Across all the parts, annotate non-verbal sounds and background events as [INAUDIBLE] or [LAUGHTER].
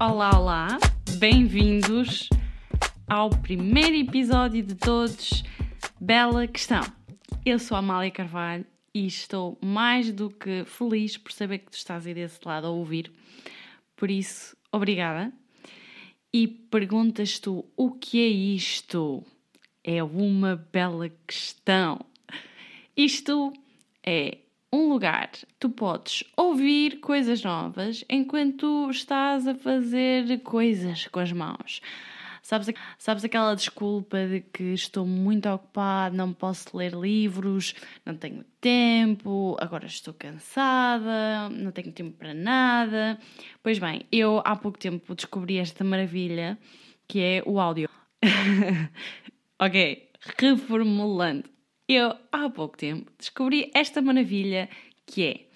Olá, olá, bem-vindos ao primeiro episódio de todos. Bela questão. Eu sou a Amália Carvalho e estou mais do que feliz por saber que tu estás aí desse lado a ouvir. Por isso, obrigada. E perguntas tu: o que é isto? É uma bela questão. Isto é um lugar. Tu podes ouvir coisas novas enquanto estás a fazer coisas com as mãos. Sabes, sabes aquela desculpa de que estou muito ocupado, não posso ler livros, não tenho tempo, agora estou cansada, não tenho tempo para nada. Pois bem, eu há pouco tempo descobri esta maravilha que é o áudio. [LAUGHS] ok, reformulando. Eu há pouco tempo descobri esta maravilha que é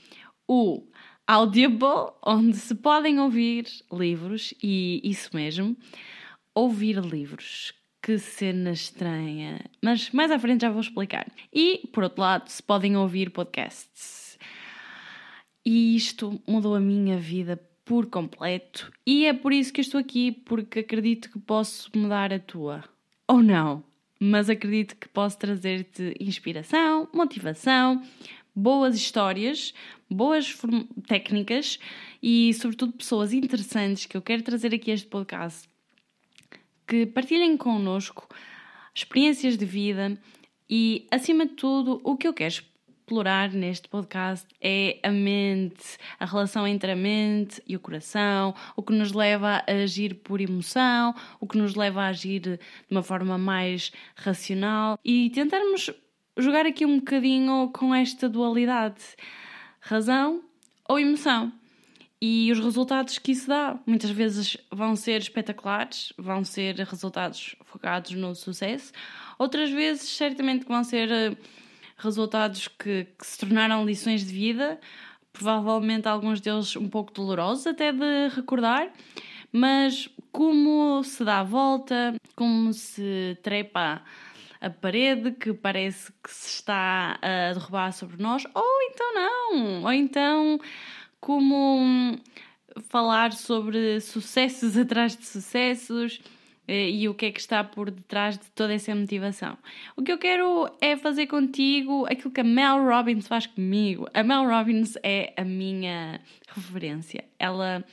o Audible, onde se podem ouvir livros, e isso mesmo ouvir livros. Que cena estranha. Mas mais à frente já vou explicar. E, por outro lado, se podem ouvir podcasts. E isto mudou a minha vida por completo. E é por isso que eu estou aqui, porque acredito que posso mudar a tua. Ou não. Mas acredito que posso trazer-te inspiração, motivação, boas histórias, boas técnicas e, sobretudo, pessoas interessantes que eu quero trazer aqui a este podcast que partilhem connosco experiências de vida e, acima de tudo, o que eu quero explorar neste podcast é a mente, a relação entre a mente e o coração, o que nos leva a agir por emoção, o que nos leva a agir de uma forma mais racional e tentarmos jogar aqui um bocadinho com esta dualidade: razão ou emoção e os resultados que isso dá. Muitas vezes vão ser espetaculares, vão ser resultados focados no sucesso, outras vezes, certamente, vão ser eh, resultados que, que se tornaram lições de vida, provavelmente alguns deles um pouco dolorosos até de recordar, mas como se dá a volta, como se trepa a parede que parece que se está a derrubar sobre nós, ou então não, ou então como falar sobre sucessos [LAUGHS] atrás de sucessos e o que é que está por detrás de toda essa motivação. O que eu quero é fazer contigo aquilo que a Mel Robbins faz comigo. A Mel Robbins é a minha referência. Ela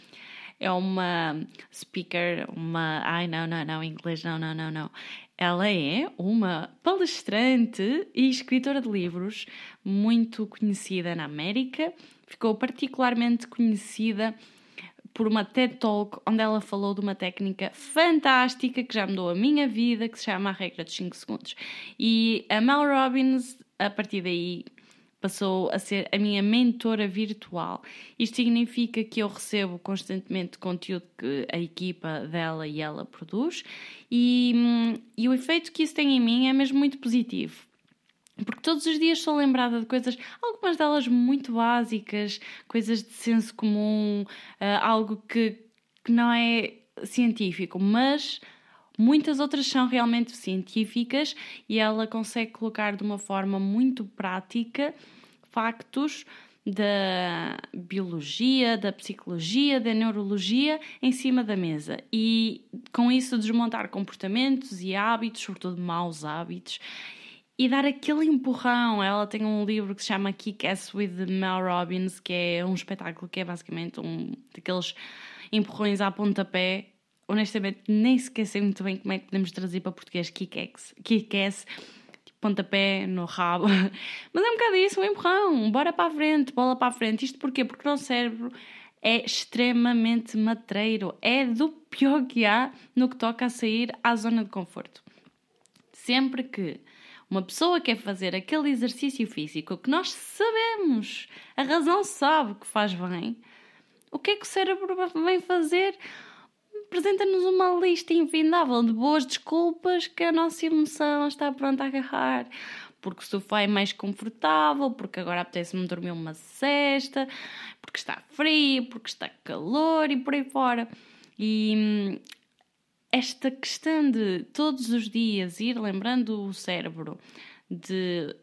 é uma speaker, uma. Ai, não, não, não, inglês, não, não, não, não. Ela é uma palestrante e escritora de livros muito conhecida na América ficou particularmente conhecida por uma TED Talk onde ela falou de uma técnica fantástica que já mudou a minha vida, que se chama a regra dos 5 segundos. E a Mel Robbins, a partir daí, passou a ser a minha mentora virtual. Isto significa que eu recebo constantemente conteúdo que a equipa dela e ela produz, e, hum, e o efeito que isso tem em mim é mesmo muito positivo porque todos os dias sou lembrada de coisas, algumas delas muito básicas, coisas de senso comum, uh, algo que, que não é científico, mas muitas outras são realmente científicas e ela consegue colocar de uma forma muito prática factos da biologia, da psicologia, da neurologia em cima da mesa. E com isso desmontar comportamentos e hábitos, sobretudo maus hábitos e dar aquele empurrão. Ela tem um livro que se chama Kick-Ass with Mel Robbins, que é um espetáculo que é basicamente um daqueles empurrões à pontapé. Honestamente, nem sequer sei muito bem como é que podemos traduzir para português Kick-Ass. Kick-Ass, tipo, pontapé no rabo. [LAUGHS] Mas é um bocado isso, um empurrão. Bora para a frente, bola para a frente. Isto porquê? Porque o nosso cérebro é extremamente matreiro. É do pior que há no que toca a sair à zona de conforto. Sempre que uma pessoa quer fazer aquele exercício físico que nós sabemos, a razão sabe que faz bem. O que é que o cérebro vem fazer? Apresenta-nos uma lista infindável de boas desculpas que a nossa emoção está pronta a agarrar. Porque o sofá é mais confortável, porque agora apetece-me dormir uma cesta, porque está frio, porque está calor e por aí fora. E hum, esta questão de todos os dias ir lembrando o cérebro de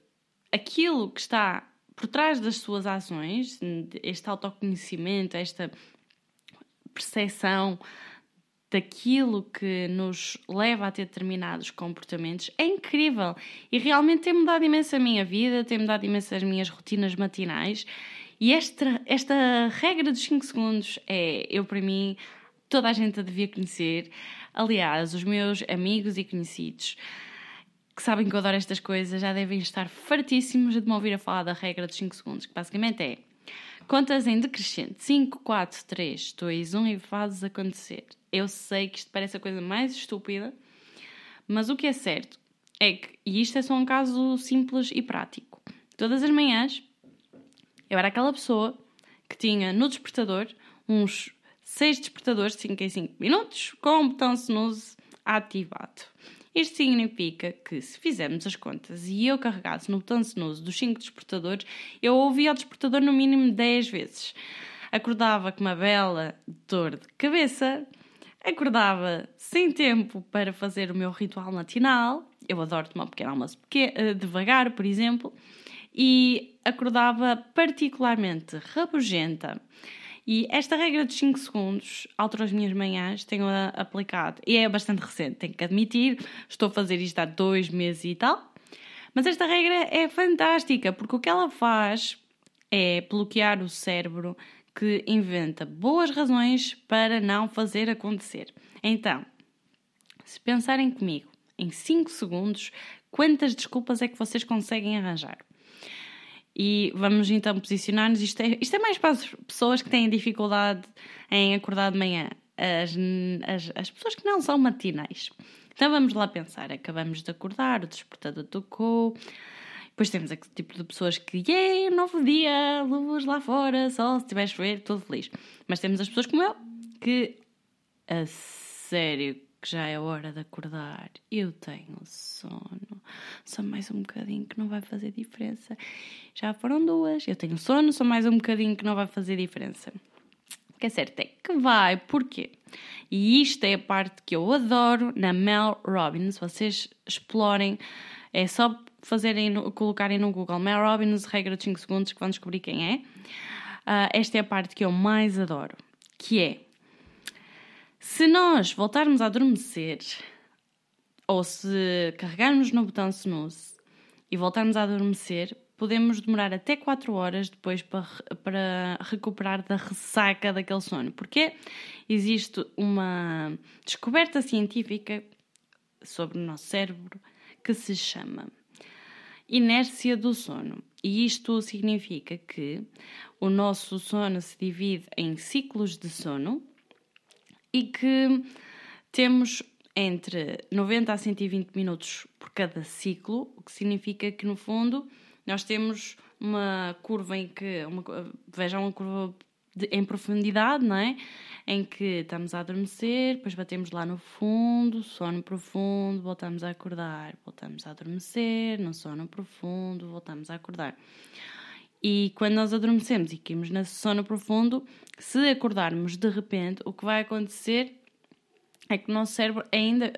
aquilo que está por trás das suas ações, este autoconhecimento, esta percepção daquilo que nos leva a ter determinados comportamentos é incrível e realmente tem mudado imenso a minha vida, tem mudado imenso as minhas rotinas matinais. E esta, esta regra dos 5 segundos é, eu para mim, toda a gente a devia conhecer. Aliás, os meus amigos e conhecidos que sabem que eu adoro estas coisas já devem estar fartíssimos de me ouvir a falar da regra dos 5 segundos, que basicamente é contas em decrescente 5, 4, 3, 2, 1 e fazes acontecer. Eu sei que isto parece a coisa mais estúpida, mas o que é certo é que, e isto é só um caso simples e prático, todas as manhãs eu era aquela pessoa que tinha no despertador uns 6 despertadores de 5 em 5 minutos com o botão snooze ativado. Isto significa que se fizermos as contas e eu carregasse no botão snooze dos 5 despertadores, eu ouvia o despertador no mínimo 10 vezes. Acordava com uma bela dor de cabeça, acordava sem tempo para fazer o meu ritual matinal. Eu adoro tomar um pequeno almoço eh, devagar, por exemplo, e acordava particularmente rabugenta e esta regra de 5 segundos, altero as minhas manhãs, tenho aplicado, e é bastante recente, tenho que admitir, estou a fazer isto há dois meses e tal, mas esta regra é fantástica, porque o que ela faz é bloquear o cérebro que inventa boas razões para não fazer acontecer. Então, se pensarem comigo em 5 segundos, quantas desculpas é que vocês conseguem arranjar? E vamos então posicionar-nos. Isto é, isto é mais para as pessoas que têm dificuldade em acordar de manhã, as, as, as pessoas que não são matinais. Então vamos lá pensar. Acabamos de acordar, o despertador tocou. Depois temos aquele tipo de pessoas que, yeah, novo dia, luz lá fora, sol, se estiver a chover, todo feliz. Mas temos as pessoas como eu, que, a sério, que já é hora de acordar. Eu tenho sono. Só mais um bocadinho que não vai fazer diferença. Já foram duas. Eu tenho sono, só mais um bocadinho que não vai fazer diferença. O que é certo é que vai, porquê? E isto é a parte que eu adoro na Mel Robbins. Vocês explorem, é só fazerem, colocarem no Google Mel Robbins, regra de 5 segundos, que vão descobrir quem é. Uh, esta é a parte que eu mais adoro, que é se nós voltarmos a adormecer, ou se carregarmos no botão snooze e voltarmos a adormecer, podemos demorar até 4 horas depois para, para recuperar da ressaca daquele sono. Porque existe uma descoberta científica sobre o nosso cérebro que se chama inércia do sono. E isto significa que o nosso sono se divide em ciclos de sono e que temos entre 90 a 120 minutos por cada ciclo, o que significa que no fundo nós temos uma curva em que uma, vejam uma curva de, em profundidade, não é? Em que estamos a adormecer, depois batemos lá no fundo, sono profundo, voltamos a acordar, voltamos a adormecer, no sono profundo, voltamos a acordar. E quando nós adormecemos e caímos nesse sono profundo, se acordarmos de repente, o que vai acontecer é que o nosso cérebro ainda.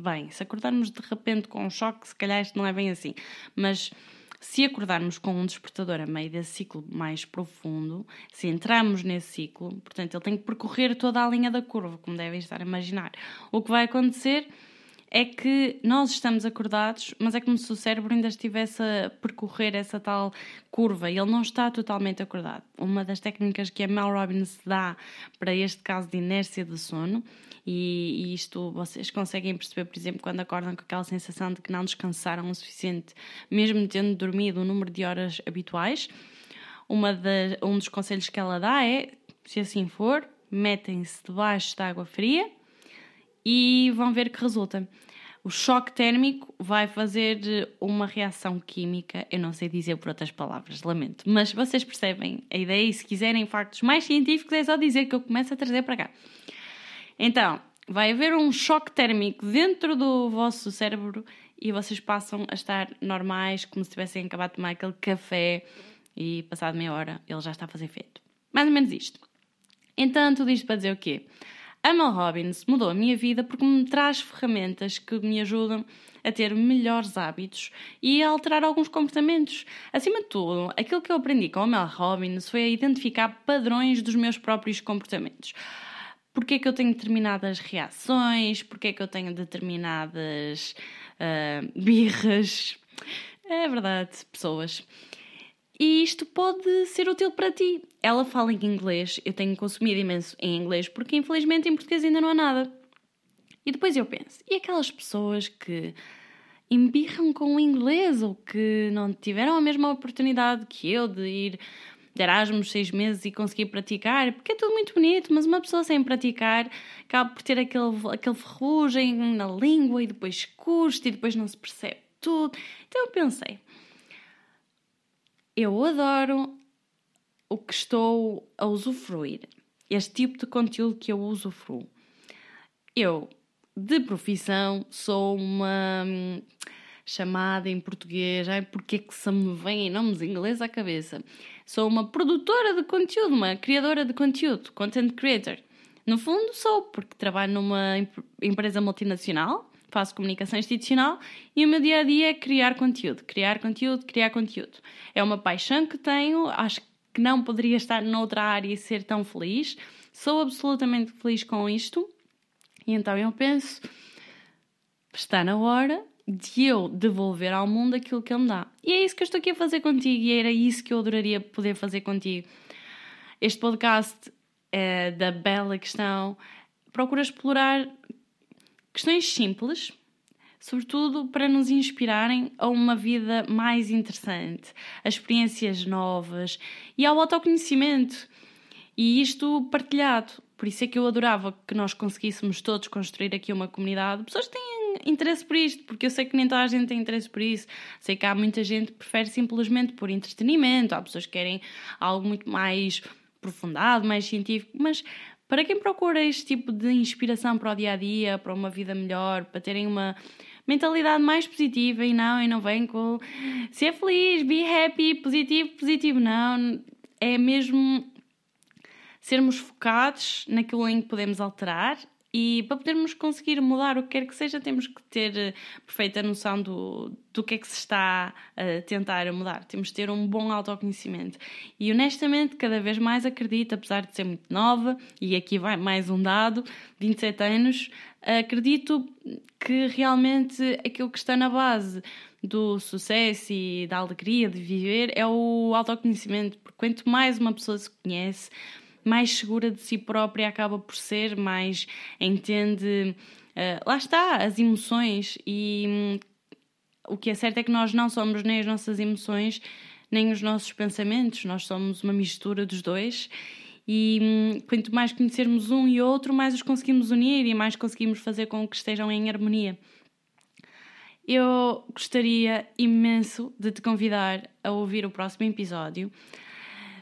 Bem, se acordarmos de repente com um choque, se calhar isto não é bem assim, mas se acordarmos com um despertador a meio desse ciclo mais profundo, se entrarmos nesse ciclo, portanto, ele tem que percorrer toda a linha da curva, como devem estar a imaginar. O que vai acontecer é que nós estamos acordados, mas é como se o cérebro ainda estivesse a percorrer essa tal curva e ele não está totalmente acordado. Uma das técnicas que a Mel Robbins dá para este caso de inércia de sono, e, isto vocês conseguem perceber, por exemplo, quando acordam com aquela sensação de que não descansaram o suficiente, mesmo tendo dormido o número de horas habituais. Uma um dos conselhos que ela dá é, se assim for, metem-se debaixo de água fria e vão ver que resulta. O choque térmico vai fazer uma reação química, eu não sei dizer por outras palavras, lamento, mas vocês percebem a ideia e se quiserem factos mais científicos é só dizer que eu começo a trazer para cá. Então, vai haver um choque térmico dentro do vosso cérebro e vocês passam a estar normais, como se tivessem acabado de tomar aquele café e passado meia hora ele já está a fazer efeito. Mais ou menos isto. Então, tudo isto para dizer o quê? A Mel Robbins mudou a minha vida porque me traz ferramentas que me ajudam a ter melhores hábitos e a alterar alguns comportamentos. Acima de tudo, aquilo que eu aprendi com a Mel Robbins foi a identificar padrões dos meus próprios comportamentos. porque é que eu tenho determinadas reações, porque é que eu tenho determinadas uh, birras. É verdade, pessoas. E isto pode ser útil para ti. Ela fala em inglês, eu tenho consumido imenso em inglês, porque infelizmente em português ainda não há nada. E depois eu penso, e aquelas pessoas que embirram com o inglês ou que não tiveram a mesma oportunidade que eu de ir de Erasmus seis meses e conseguir praticar, porque é tudo muito bonito, mas uma pessoa sem praticar acaba por ter aquele, aquele ferrugem na língua e depois custa e depois não se percebe tudo. Então eu pensei, eu adoro o que estou a usufruir, este tipo de conteúdo que eu usufruo. Eu, de profissão, sou uma hum, chamada em português, ai, porque é que se me vêm nomes em inglês à cabeça? Sou uma produtora de conteúdo, uma criadora de conteúdo, content creator. No fundo, sou, porque trabalho numa empresa multinacional, faço comunicação institucional e o meu dia a dia é criar conteúdo, criar conteúdo, criar conteúdo. É uma paixão que tenho, acho que não poderia estar noutra área e ser tão feliz. Sou absolutamente feliz com isto. E então eu penso, está na hora de eu devolver ao mundo aquilo que ele me dá. E é isso que eu estou aqui a fazer contigo e era isso que eu adoraria poder fazer contigo. Este podcast é da bela questão procura explorar questões simples, sobretudo para nos inspirarem a uma vida mais interessante, a experiências novas e ao autoconhecimento. E isto partilhado. Por isso é que eu adorava que nós conseguíssemos todos construir aqui uma comunidade. Pessoas que têm interesse por isto, porque eu sei que nem toda a gente tem interesse por isso. Sei que há muita gente que prefere simplesmente por entretenimento, há pessoas que querem algo muito mais aprofundado, mais científico, mas para quem procura este tipo de inspiração para o dia a dia, para uma vida melhor, para terem uma mentalidade mais positiva e não, e não vem com ser feliz, be happy, positivo, positivo, não. É mesmo sermos focados naquilo em que podemos alterar e para podermos conseguir mudar o que quer que seja, temos que ter eh, perfeita noção do, do que é que se está a tentar mudar. Temos de ter um bom autoconhecimento. E honestamente, cada vez mais acredito, apesar de ser muito nova, e aqui vai mais um dado: 27 anos, acredito que realmente aquilo que está na base do sucesso e da alegria de viver é o autoconhecimento, porque quanto mais uma pessoa se conhece, mais segura de si própria acaba por ser, mais entende. Uh, lá está, as emoções. E um, o que é certo é que nós não somos nem as nossas emoções, nem os nossos pensamentos, nós somos uma mistura dos dois. E hum, quanto mais conhecermos um e outro, mais os conseguimos unir e mais conseguimos fazer com que estejam em harmonia. Eu gostaria imenso de te convidar a ouvir o próximo episódio.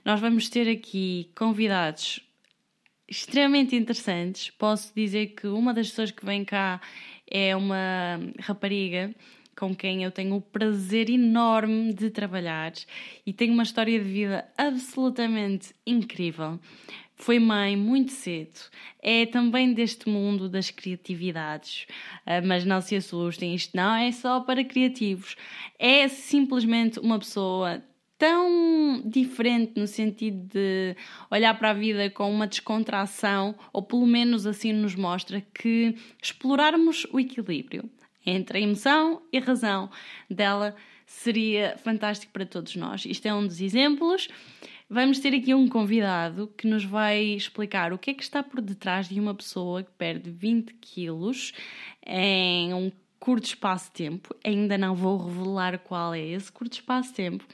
Nós vamos ter aqui convidados extremamente interessantes. Posso dizer que uma das pessoas que vem cá é uma rapariga com quem eu tenho o prazer enorme de trabalhar e tem uma história de vida absolutamente incrível. Foi mãe muito cedo, é também deste mundo das criatividades, ah, mas não se assustem, isto não é só para criativos, é simplesmente uma pessoa tão diferente no sentido de olhar para a vida com uma descontração, ou pelo menos assim nos mostra que explorarmos o equilíbrio entre a emoção e a razão dela seria fantástico para todos nós. Isto é um dos exemplos. Vamos ter aqui um convidado que nos vai explicar o que é que está por detrás de uma pessoa que perde 20 quilos em um curto espaço de tempo. Ainda não vou revelar qual é esse curto espaço de tempo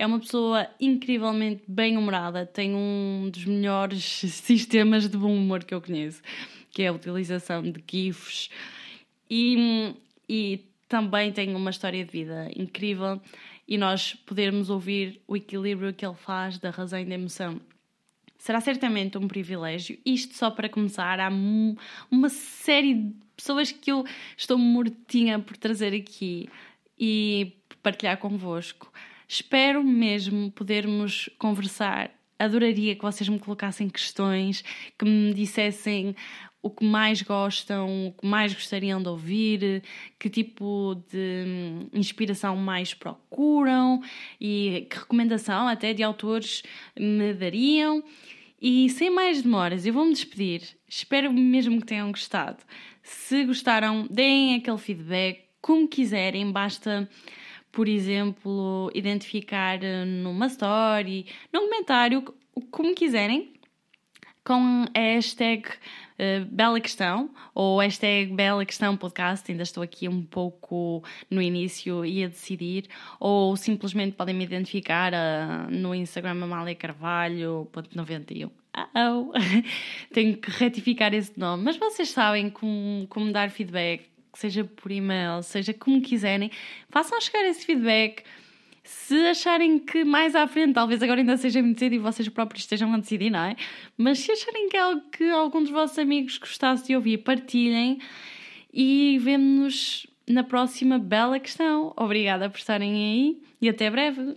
é uma pessoa incrivelmente bem-humorada, tem um dos melhores [LAUGHS] sistemas de bom humor que eu conheço, que é a utilização de GIFs. E, e também tem uma história de vida incrível e nós podermos ouvir o equilíbrio que ele faz da razão e da emoção. Será certamente um privilégio. Isto só para começar, há uma série de pessoas que eu estou mortinha por trazer aqui e partilhar convosco. Espero mesmo podermos conversar. Adoraria que vocês me colocassem questões, que me dissessem o que mais gostam, o que mais gostariam de ouvir, que tipo de inspiração mais procuram e que recomendação até de autores me dariam. E sem mais demoras, eu vou-me despedir. Espero mesmo que tenham gostado. Se gostaram, deem aquele feedback como quiserem, basta, por exemplo, identificar eh, numa story, num comentário, como quiserem, com a hashtag uh, Bela Questão ou hashtag Bela Questão Podcast. Ainda estou aqui um pouco no início e a decidir. Ou simplesmente podem me identificar uh, no Instagram Amália Carvalho.91. Oh, [LAUGHS] tenho que retificar esse nome, mas vocês sabem como, como dar feedback, seja por e-mail, seja como quiserem, façam chegar esse feedback. Se acharem que mais à frente, talvez agora ainda seja muito cedo e vocês próprios estejam a decidir, não é? Mas se acharem que é algo que algum dos vossos amigos gostasse de ouvir, partilhem e vemo-nos na próxima bela questão. Obrigada por estarem aí e até breve!